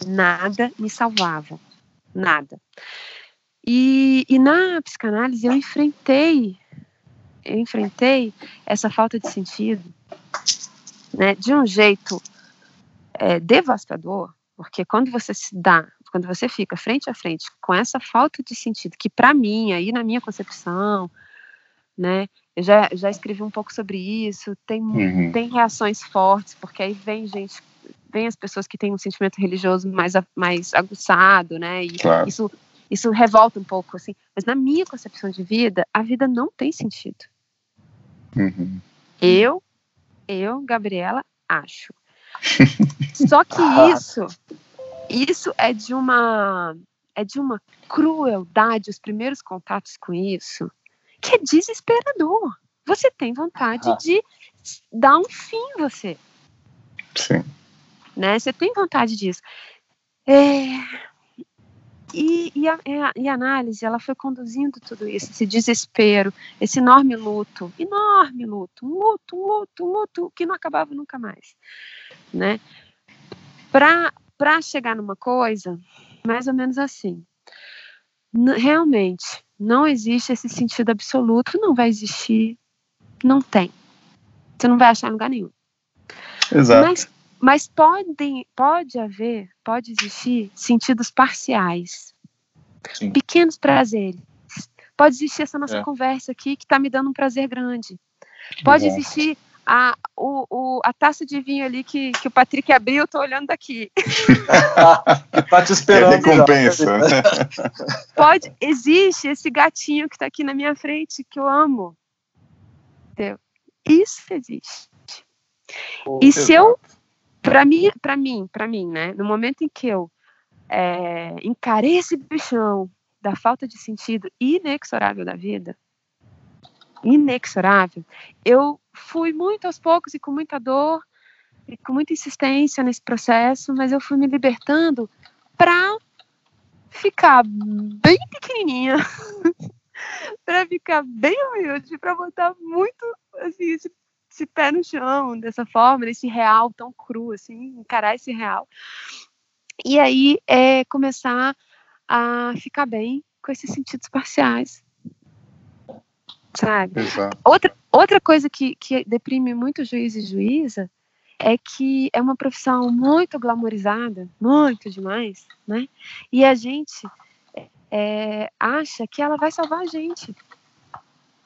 Nada me salvava. Nada. E, e na psicanálise eu enfrentei, eu enfrentei essa falta de sentido né, de um jeito é, devastador, porque quando você se dá, quando você fica frente a frente com essa falta de sentido, que para mim, aí na minha concepção, né, eu já, já escrevi um pouco sobre isso, tem, uhum. tem reações fortes, porque aí vem gente, vem as pessoas que têm um sentimento religioso mais, mais aguçado, né, e claro. isso, isso revolta um pouco, assim, mas na minha concepção de vida, a vida não tem sentido. Uhum. Eu eu, Gabriela, acho. Só que isso, isso é de uma é de uma crueldade os primeiros contatos com isso, que é desesperador. Você tem vontade ah. de dar um fim você. Sim. Né? Você tem vontade disso. É, e, e, a, e, a, análise, ela foi conduzindo tudo isso, esse desespero, esse enorme luto, enorme luto, luto, luto, luto, que não acabava nunca mais, né? Para chegar numa coisa, mais ou menos assim, realmente, não existe esse sentido absoluto, não vai existir, não tem. Você não vai achar em lugar nenhum. Exato. Mas mas podem, pode haver, pode existir sentidos parciais, Sim. pequenos prazeres. Pode existir essa nossa é. conversa aqui que está me dando um prazer grande. Pode existir a, o, o, a taça de vinho ali que, que o Patrick abriu, eu tô olhando daqui. tá te esperando. É recompensa. Pode, existe esse gatinho que está aqui na minha frente, que eu amo. Entendeu? Isso existe. Oh, e exato. se eu para mim, para mim, para mim, né? No momento em que eu é, encarei esse bichão da falta de sentido inexorável da vida, inexorável, eu fui muito aos poucos e com muita dor e com muita insistência nesse processo, mas eu fui me libertando para ficar bem pequenininha, para ficar bem humilde, para botar muito assim, esse esse pé no chão dessa forma, desse real tão cru, assim, encarar esse real. E aí é começar a ficar bem com esses sentidos parciais. Sabe? Exato. Outra, outra coisa que, que deprime muito juiz e juíza é que é uma profissão muito glamorizada, muito demais, né? E a gente é, acha que ela vai salvar a gente,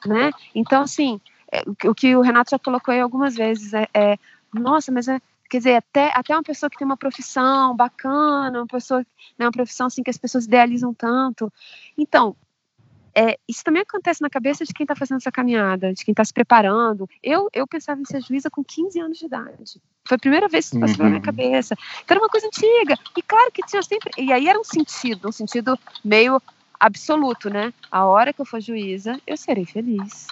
né? Então, assim, é, o que o Renato já colocou aí algumas vezes é, é nossa, mas é, quer dizer, até, até uma pessoa que tem uma profissão bacana, uma pessoa, né, uma profissão assim que as pessoas idealizam tanto. Então, é, isso também acontece na cabeça de quem está fazendo essa caminhada, de quem está se preparando. Eu, eu pensava em ser juíza com 15 anos de idade. Foi a primeira vez que isso passou uhum. na minha cabeça. Então, era uma coisa antiga. E claro que tinha sempre. E aí era um sentido, um sentido meio absoluto, né? A hora que eu for juíza, eu serei feliz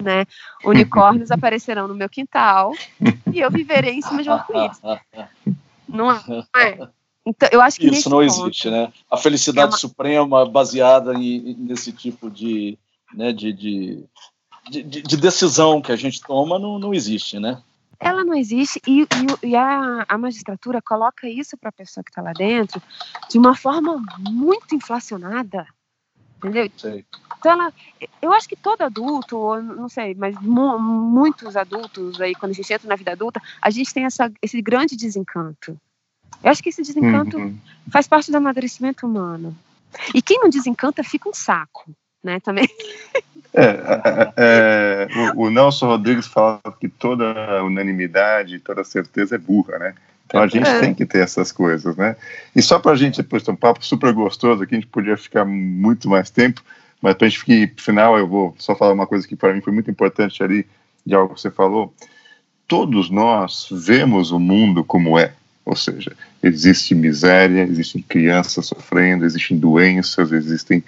né? Unicórnios aparecerão no meu quintal e eu viverei em cima de um arco-íris. Não é? Então, eu acho que isso não ponto, existe, né? A felicidade é uma... suprema baseada em, nesse tipo de, né, de, de, de, de, decisão que a gente toma não, não existe, né? Ela não existe e, e, e a, a magistratura coloca isso para a pessoa que está lá dentro de uma forma muito inflacionada, entendeu? Sei. Então, ela, eu acho que todo adulto, ou não sei, mas mu muitos adultos aí, quando a gente entra na vida adulta, a gente tem essa, esse grande desencanto. Eu acho que esse desencanto uhum. faz parte do amadurecimento humano. E quem não desencanta fica um saco, né, também. É, é, é, o, o, Nelson Rodrigues fala que toda unanimidade, toda certeza é burra, né? Então a gente é. tem que ter essas coisas, né? E só para a gente depois ter um papo super gostoso aqui, a gente podia ficar muito mais tempo, mas para a gente ficar, final, eu vou só falar uma coisa que para mim foi muito importante ali, de algo que você falou. Todos nós vemos o mundo como é, ou seja, existe miséria, existem crianças sofrendo, existem doenças, existem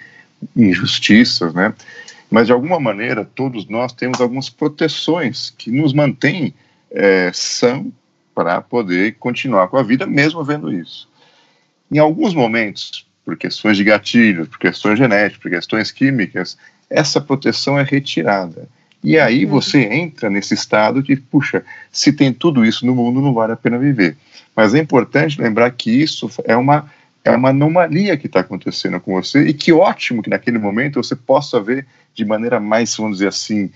injustiças, né? Mas de alguma maneira todos nós temos algumas proteções que nos mantêm é, são para poder continuar com a vida, mesmo vendo isso. Em alguns momentos, por questões de gatilhos, por questões genéticas, por questões químicas, essa proteção é retirada. E aí uhum. você entra nesse estado de, puxa, se tem tudo isso no mundo, não vale a pena viver. Mas é importante lembrar que isso é uma, é uma anomalia que está acontecendo com você e que ótimo que naquele momento você possa ver de maneira mais, vamos dizer assim,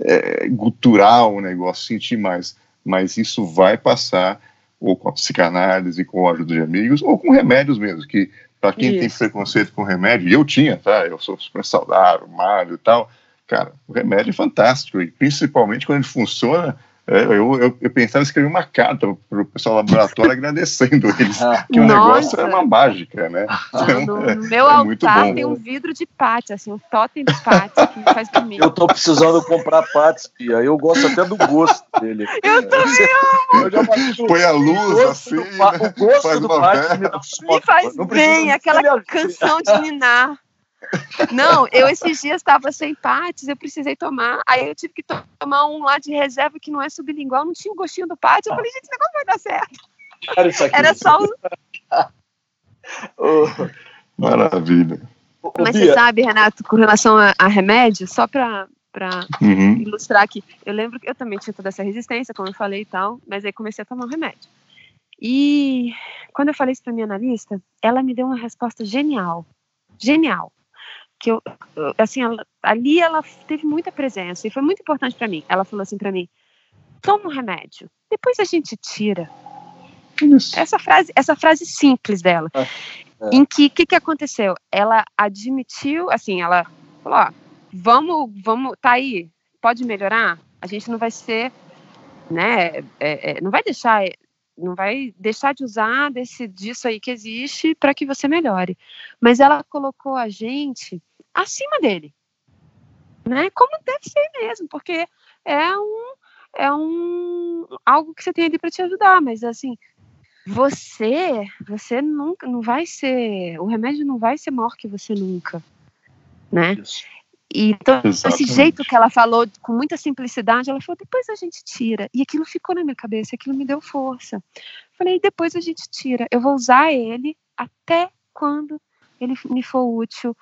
é, gutural o negócio, sentir mais mas isso vai passar ou com a psicanálise, com a ajuda de amigos, ou com remédios mesmo, que para quem isso. tem preconceito com remédio, eu tinha, tá? Eu sou super saudável, malho e tal. Cara, o remédio é fantástico, e principalmente quando ele funciona, é, eu, eu, eu, pensava em escrever uma carta para o pessoal do laboratório agradecendo eles, ah. que o negócio é uma mágica, né? Então, no, no meu é altar tem um vidro de pate, assim, um totem de pate que faz mim. Eu tô precisando comprar pates, Pia. Eu gosto até do gosto dele. Eu também amo! Eu Põe a luz, assim, né? O gosto do pate me, me faz bem, aquela canção de ninar. Não, eu esses dias estava sem pates, eu precisei tomar. Aí eu tive que tomar um lá de reserva que não é sublingual, não tinha o gostinho do pate. Eu falei, gente, esse negócio vai dar certo. Era só o. Maravilha. Mas você sabe, Renato, com relação a, a remédio, só para uhum. ilustrar aqui, eu lembro que eu também tinha toda essa resistência, como eu falei e tal, mas aí comecei a tomar um remédio. E quando eu falei isso para minha analista, ela me deu uma resposta genial. Genial que eu, assim, ela, ali ela teve muita presença e foi muito importante para mim. Ela falou assim para mim: toma um remédio, depois a gente tira. Isso. Essa frase, essa frase simples dela, é, é. em que que que aconteceu? Ela admitiu, assim, ela falou: ó, vamos, vamos, tá aí, pode melhorar. A gente não vai ser, né? É, é não vai deixar não vai deixar de usar desse disso aí que existe para que você melhore. Mas ela colocou a gente acima dele. Né? Como deve ser mesmo, porque é um é um algo que você tem ali para te ajudar, mas assim, você, você nunca não vai ser, o remédio não vai ser maior que você nunca, né? Isso. E então, Exatamente. esse jeito que ela falou, com muita simplicidade, ela falou: depois a gente tira. E aquilo ficou na minha cabeça, aquilo me deu força. Falei: depois a gente tira. Eu vou usar ele até quando ele me for útil.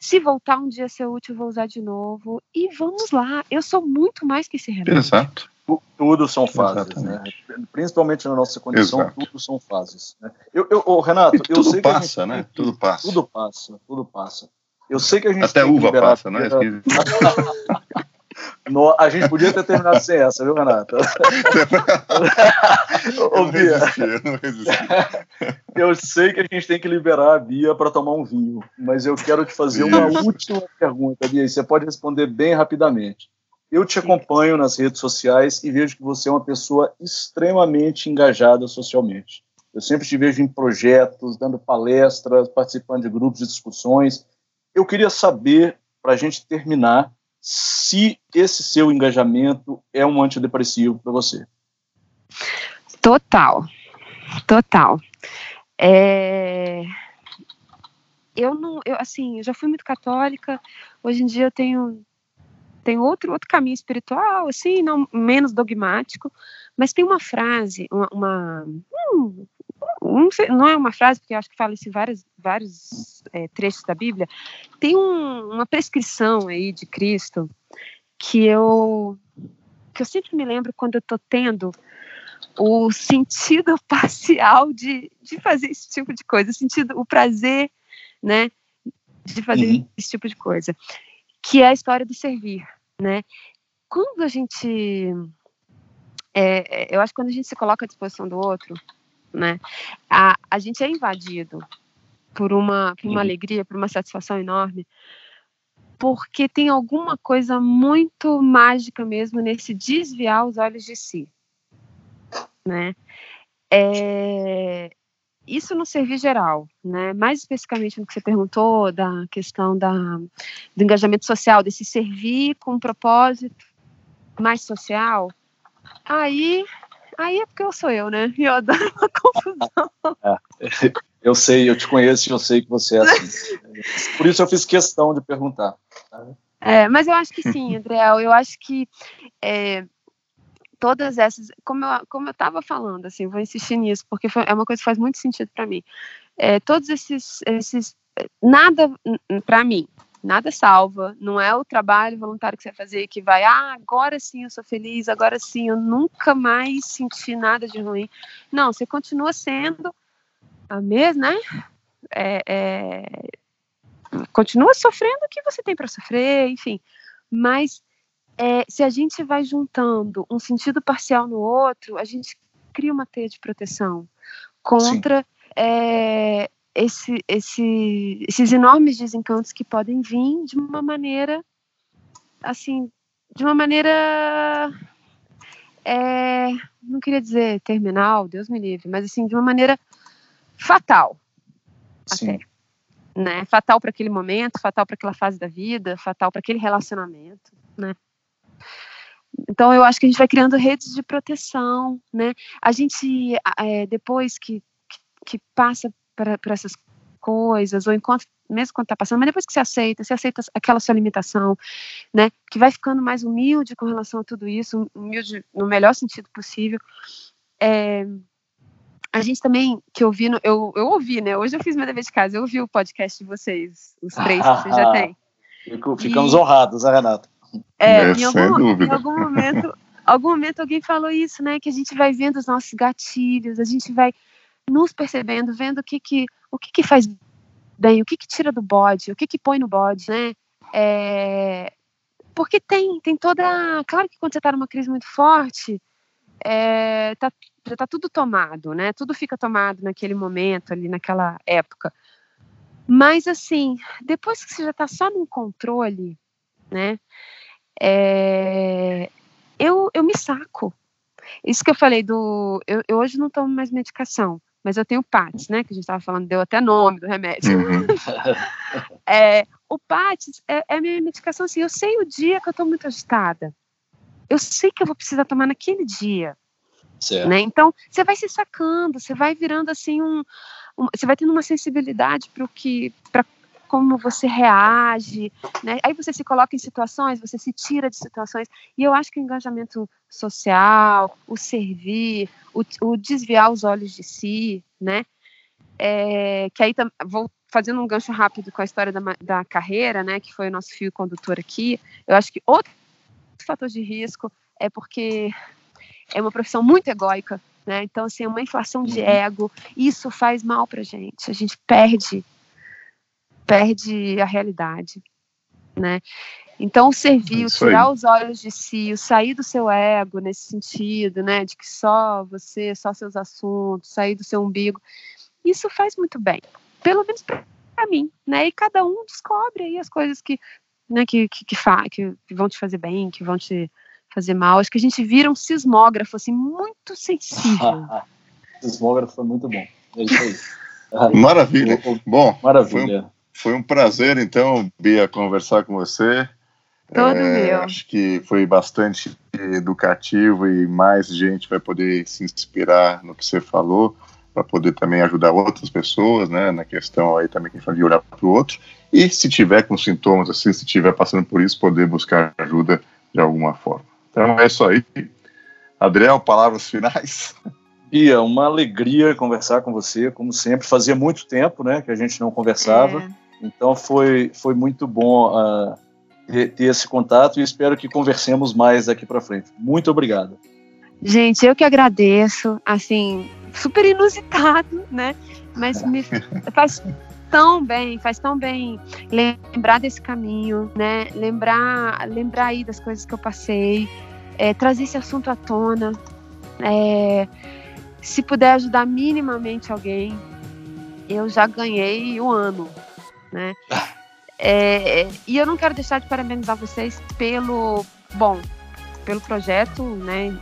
Se voltar um dia a ser útil, vou usar de novo. E vamos lá. Eu sou muito mais que esse remédio. Exato. Tudo são fases, né? Principalmente na nossa condição, Exato. tudo são fases. Né? Eu, eu, oh, Renato, e eu sei passa, que né? Tudo passa. Tudo passa, tudo passa. Eu sei que a gente até uva passa, né? No, a gente podia ter terminado sem essa, viu, Renato? Ô, Bia, eu sei que a gente tem que liberar a Bia para tomar um vinho, mas eu quero te fazer uma última pergunta, Bia, e você pode responder bem rapidamente. Eu te acompanho nas redes sociais e vejo que você é uma pessoa extremamente engajada socialmente. Eu sempre te vejo em projetos, dando palestras, participando de grupos de discussões. Eu queria saber, para a gente terminar, se esse seu engajamento é um antidepressivo para você. Total, total. É... Eu não, eu assim, eu já fui muito católica. Hoje em dia eu tenho tenho outro outro caminho espiritual, assim, não menos dogmático. Mas tem uma frase, uma, uma hum, não é uma frase, porque eu acho que fala isso em vários, vários é, trechos da Bíblia, tem um, uma prescrição aí de Cristo que eu, que eu sempre me lembro quando eu estou tendo o sentido parcial de, de fazer esse tipo de coisa, o sentido, o prazer, né, de fazer uhum. esse tipo de coisa. que é a história do servir, né? Quando a gente, é, é, eu acho que quando a gente se coloca à disposição do outro, né, a, a gente é invadido por uma, por uma uhum. alegria, por uma satisfação enorme, porque tem alguma coisa muito mágica mesmo nesse desviar os olhos de si, né? É, isso no serviço geral, né? Mais especificamente no que você perguntou da questão da, do engajamento social, desse servir com um propósito mais social, aí, aí é porque eu sou eu, né? E eu dou uma confusão. É, eu sei, eu te conheço e eu sei que você é assim. Por isso eu fiz questão de perguntar. É, mas eu acho que sim, Andréel. Eu acho que é, todas essas, como eu como eu estava falando, assim, vou insistir nisso porque foi, é uma coisa que faz muito sentido para mim. É, todos esses esses nada para mim, nada salva, não é o trabalho voluntário que você vai fazer que vai, ah, agora sim eu sou feliz, agora sim eu nunca mais senti nada de ruim. Não, você continua sendo a mesma, né? É, é, continua sofrendo o que você tem para sofrer, enfim. Mas é, se a gente vai juntando um sentido parcial no outro, a gente cria uma teia de proteção contra é, esse, esse, esses enormes desencantos que podem vir de uma maneira, assim, de uma maneira, é, não queria dizer terminal, Deus me livre, mas assim, de uma maneira fatal. Sim. Até, né? Fatal para aquele momento, fatal para aquela fase da vida, fatal para aquele relacionamento, né? Então, eu acho que a gente vai criando redes de proteção, né? A gente, é, depois que, que, que passa por essas coisas, ou enquanto, mesmo quando está passando, mas depois que você aceita, você aceita aquela sua limitação, né? Que vai ficando mais humilde com relação a tudo isso, humilde no melhor sentido possível. É, a gente também, que ouvindo, eu, eu ouvi, né? Hoje eu fiz meu dever de casa, eu ouvi o podcast de vocês, os três que vocês já têm. Ficamos e, honrados, né, Renata? É, é em, algum, em algum momento, algum momento alguém falou isso, né? Que a gente vai vendo os nossos gatilhos, a gente vai nos percebendo, vendo o que que, o que, que faz bem, o que que tira do bode, o que que põe no bode, né? É, porque tem, tem toda. Claro que quando você está numa crise muito forte, é, tá, já está tudo tomado, né? Tudo fica tomado naquele momento, ali naquela época. Mas assim, depois que você já está só num controle, né? É, eu, eu me saco. Isso que eu falei do. Eu, eu hoje não tomo mais medicação, mas eu tenho PATS, né? Que a gente estava falando, deu até nome do remédio. Uhum. é, o PATS é, é minha medicação assim. Eu sei o dia que eu estou muito agitada. Eu sei que eu vou precisar tomar naquele dia. Né? Então, você vai se sacando, você vai virando assim um, um você vai tendo uma sensibilidade para o que, para como você reage, né? Aí você se coloca em situações, você se tira de situações. E eu acho que o engajamento social, o servir, o, o desviar os olhos de si, né? É, que aí vou fazendo um gancho rápido com a história da, da carreira, né? Que foi o nosso fio condutor aqui. Eu acho que outro fator de risco é porque é uma profissão muito egóica, né? Então, assim, é uma inflação de uhum. ego. Isso faz mal pra gente. A gente perde perde a realidade, né? Então, o servir, o tirar os olhos de si, o sair do seu ego nesse sentido, né, de que só você, só seus assuntos, sair do seu umbigo, isso faz muito bem, pelo menos para mim, né? E cada um descobre aí as coisas que, né, que, que, que, que vão te fazer bem, que vão te fazer mal. Acho que a gente vira um sismógrafo, assim, muito sensível. sismógrafo foi muito bom. É isso aí. Maravilha. Bom, Maravilha. Foi um, prazer, então, Bia, conversar com você. Todo é, meu. Acho que foi bastante educativo e mais gente vai poder se inspirar no que você falou para poder também ajudar outras pessoas, né, na questão aí também que a gente de olhar para o outro e se tiver com sintomas assim, se tiver passando por isso, poder buscar ajuda de alguma forma. Então é isso aí. Adriel, palavras finais. Bia, uma alegria conversar com você, como sempre. Fazia muito tempo, né, que a gente não conversava. É. Então foi, foi muito bom uh, ter, ter, esse contato e espero que conversemos mais daqui para frente. Muito obrigado. Gente, eu que agradeço, assim, super inusitado, né? Mas me faz tão bem, faz tão bem lembrar desse caminho, né? Lembrar, lembrar aí das coisas que eu passei, é, trazer esse assunto à tona. É, se puder ajudar minimamente alguém, eu já ganhei o ano, né? É, e eu não quero deixar de parabenizar vocês pelo, bom, pelo projeto, né?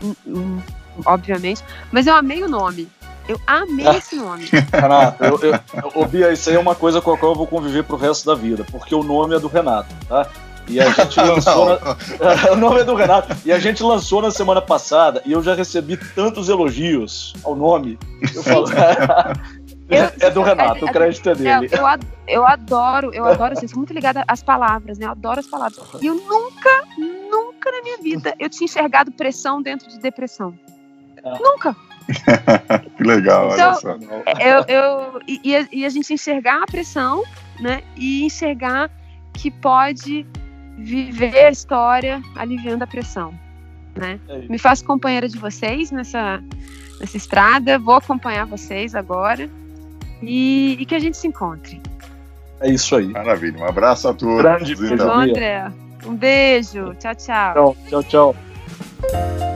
Obviamente, mas eu amei o nome. Eu amei esse nome. Renato, eu, eu, eu, Bia, isso aí é uma coisa com a qual eu vou conviver pro resto da vida, porque o nome é do Renato, tá? E a gente lançou. Na... o nome é do Renato. E a gente lançou na semana passada e eu já recebi tantos elogios ao nome. Eu falo. Eu, é do Renato, o crédito é dele. Eu, eu adoro, eu adoro, assim, sou muito ligada às palavras, né? Eu adoro as palavras. E eu nunca, nunca na minha vida eu tinha enxergado pressão dentro de depressão. É. Nunca. que legal, então, olha só. Eu, eu, e, e, a gente enxergar a pressão, né? E enxergar que pode viver a história aliviando a pressão. Né? É Me faço companheira de vocês nessa, nessa estrada, vou acompanhar vocês agora e, e que a gente se encontre. É isso aí. Maravilha. Um abraço a todos. Grande Um beijo. Tchau, tchau. Tchau, tchau, tchau.